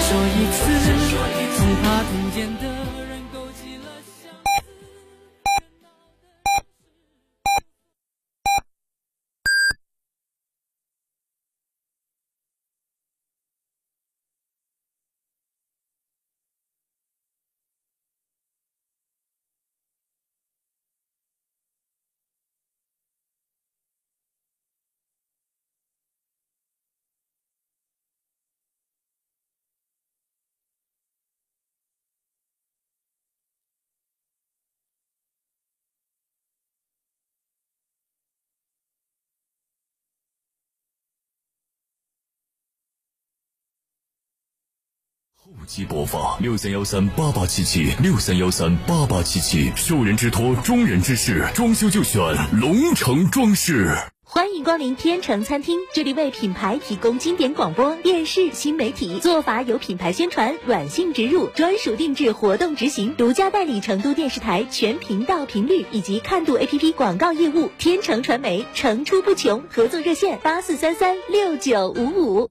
说一次，后期播放六三幺三八八七七六三幺三八八七七，受人之托，忠人之事，装修就选龙城装饰。欢迎光临天成餐厅，这里为品牌提供经典广播电视新媒体做法有品牌宣传、软性植入、专属定制活动执行，独家代理成都电视台全频道频率以及看度 APP 广告业务。天成传媒层出不穷，合作热线八四三三六九五五。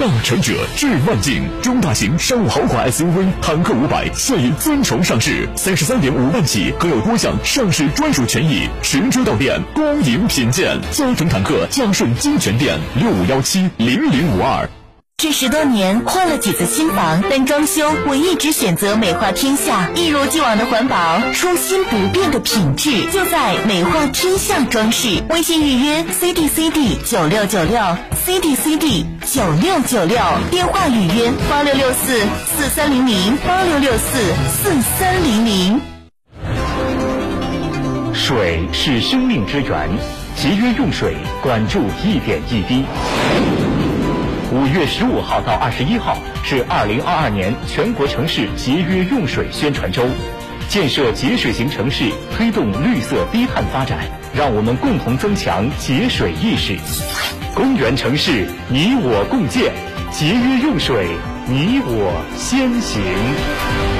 大成者至万境，中大型商务豪华 SUV 坦克五百现已尊崇上市，三十三点五万起，可有多项上市专属权益，神车到店，光影品鉴。嘉诚坦克嘉顺金泉店六五幺七零零五二。这十多年换了几次新房，但装修我一直选择美化天下，一如既往的环保，初心不变的品质，就在美化天下装饰。微信预约 C D C D 九六九六 C D C D 九六九六，电话预约八六六四四三零零八六六四四三零零。水是生命之源，节约用水，管住一点一滴。五月十五号到二十一号是二零二二年全国城市节约用水宣传周，建设节水型城市，推动绿色低碳发展，让我们共同增强节水意识。公园城市，你我共建，节约用水，你我先行。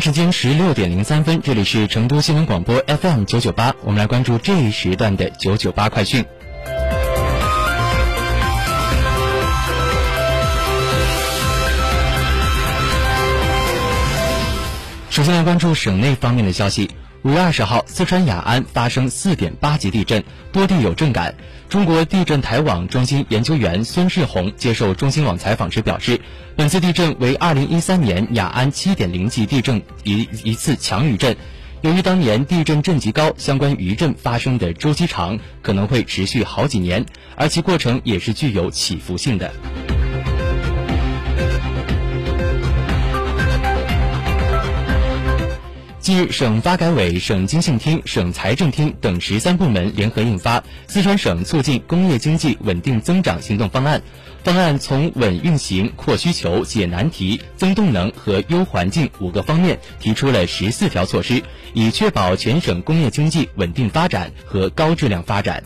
时间十六点零三分，这里是成都新闻广播 FM 九九八，我们来关注这一时段的九九八快讯。首先来关注省内方面的消息。五月二十号，四川雅安发生四点八级地震，多地有震感。中国地震台网中心研究员孙世红接受中新网采访时表示，本次地震为二零一三年雅安七点零级地震一一次强余震。由于当年地震震级高，相关余震发生的周期长，可能会持续好几年，而其过程也是具有起伏性的。近日，省发改委、省经信厅、省财政厅等十三部门联合印发《四川省促进工业经济稳定增长行动方案》。方案从稳运行、扩需求、解难题、增动能和优环境五个方面提出了十四条措施，以确保全省工业经济稳定发展和高质量发展。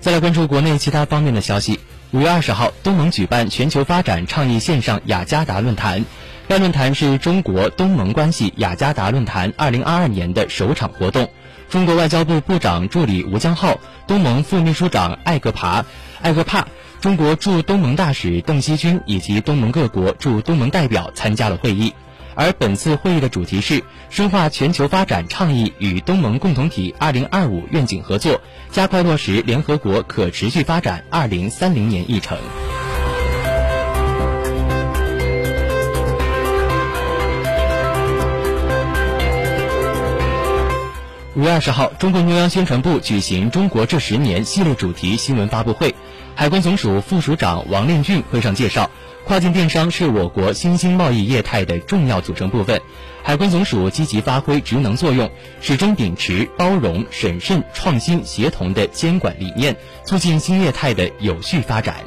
再来关注国内其他方面的消息。五月二十号，东盟举办全球发展倡议线上雅加达论坛。该论坛是中国东盟关系雅加达论坛二零二二年的首场活动。中国外交部部长助理吴江浩、东盟副秘书长艾格帕、艾格帕、中国驻东盟大使邓锡军以及东盟各国驻东盟代表参加了会议。而本次会议的主题是深化全球发展倡议与东盟共同体2025愿景合作，加快落实联合国可持续发展2030年议程。五月二十号，中共中央宣传部举行“中国这十年”系列主题新闻发布会。海关总署副署长王炼俊会上介绍，跨境电商是我国新兴贸易业态的重要组成部分。海关总署积极发挥职能作用，始终秉持包容、审慎、创新、协同的监管理念，促进新业态的有序发展。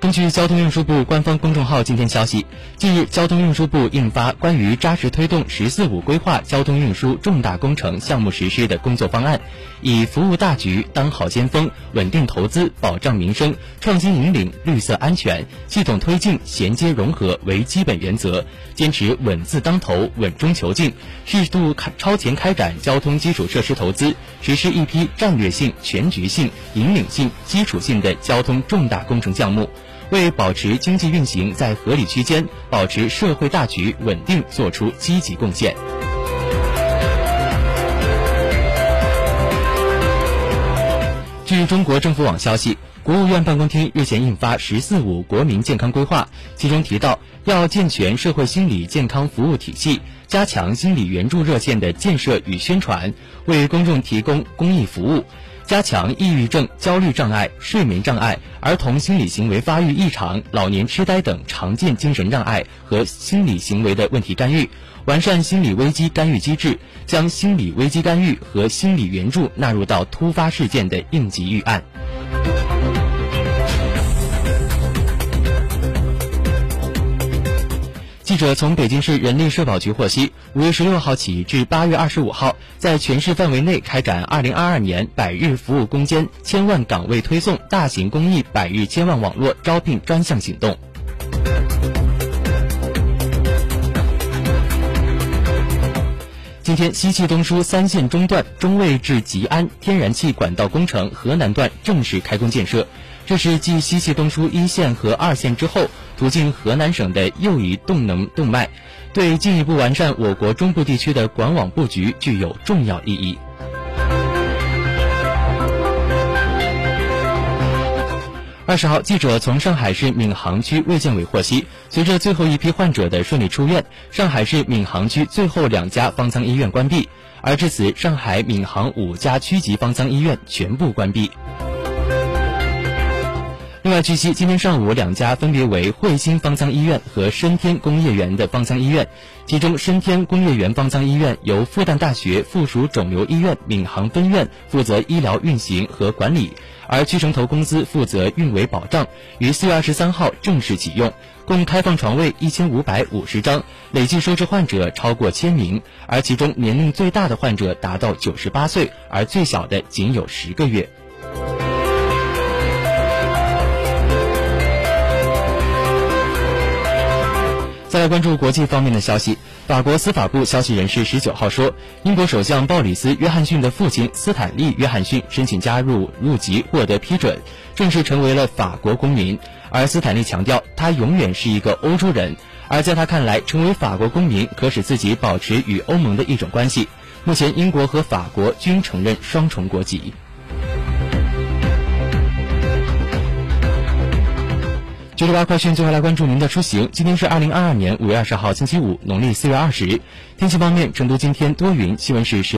根据交通运输部官方公众号今天消息，近日，交通运输部印发关于扎实推动“十四五”规划交通运输重大工程项目实施的工作方案，以服务大局、当好先锋、稳定投资、保障民生、创新引领、绿色安全、系统推进、衔接融合为基本原则，坚持稳字当头、稳中求进，适度开超前开展交通基础设施投资，实施一批战略性、全局性、引领性、基础性的交通重大工程项目。为保持经济运行在合理区间，保持社会大局稳定作出积极贡献。据中国政府网消息，国务院办公厅日前印发《“十四五”国民健康规划》，其中提到要健全社会心理健康服务体系，加强心理援助热线的建设与宣传，为公众提供公益服务。加强抑郁症、焦虑障碍、睡眠障碍、儿童心理行为发育异常、老年痴呆等常见精神障碍和心理行为的问题干预，完善心理危机干预机制，将心理危机干预和心理援助纳入到突发事件的应急预案。记者从北京市人力社保局获悉，五月十六号起至八月二十五号，在全市范围内开展二零二二年百日服务攻坚千万岗位推送大型公益百日千万网络招聘专项行动。今天，西气东输三线中段中卫至吉安天然气管道工程河南段正式开工建设。这是继西气东输一线和二线之后，途径河南省的又一动能动脉，对进一步完善我国中部地区的管网布局具有重要意义。二十号，记者从上海市闵行区卫健委获悉，随着最后一批患者的顺利出院，上海市闵行区最后两家方舱医院关闭，而至此，上海闵行五家区级方舱医院全部关闭。另外，据悉，今天上午两家分别为汇鑫方舱医院和深天工业园的方舱医院，其中深天工业园方舱医院由复旦大学附属肿瘤医院闵行分院负责医疗运行和管理，而居城投公司负责运维保障，于四月二十三号正式启用，共开放床位一千五百五十张，累计收治患者超过千名，而其中年龄最大的患者达到九十八岁，而最小的仅有十个月。再来关注国际方面的消息，法国司法部消息人士十九号说，英国首相鲍里斯·约翰逊的父亲斯坦利·约翰逊申请加入入籍获得批准，正式成为了法国公民。而斯坦利强调，他永远是一个欧洲人，而在他看来，成为法国公民可使自己保持与欧盟的一种关系。目前，英国和法国均承认双重国籍。九十八快讯，最后来关注您的出行。今天是二零二二年五月二十号，星期五，农历四月二十。天气方面，成都今天多云，气温是十。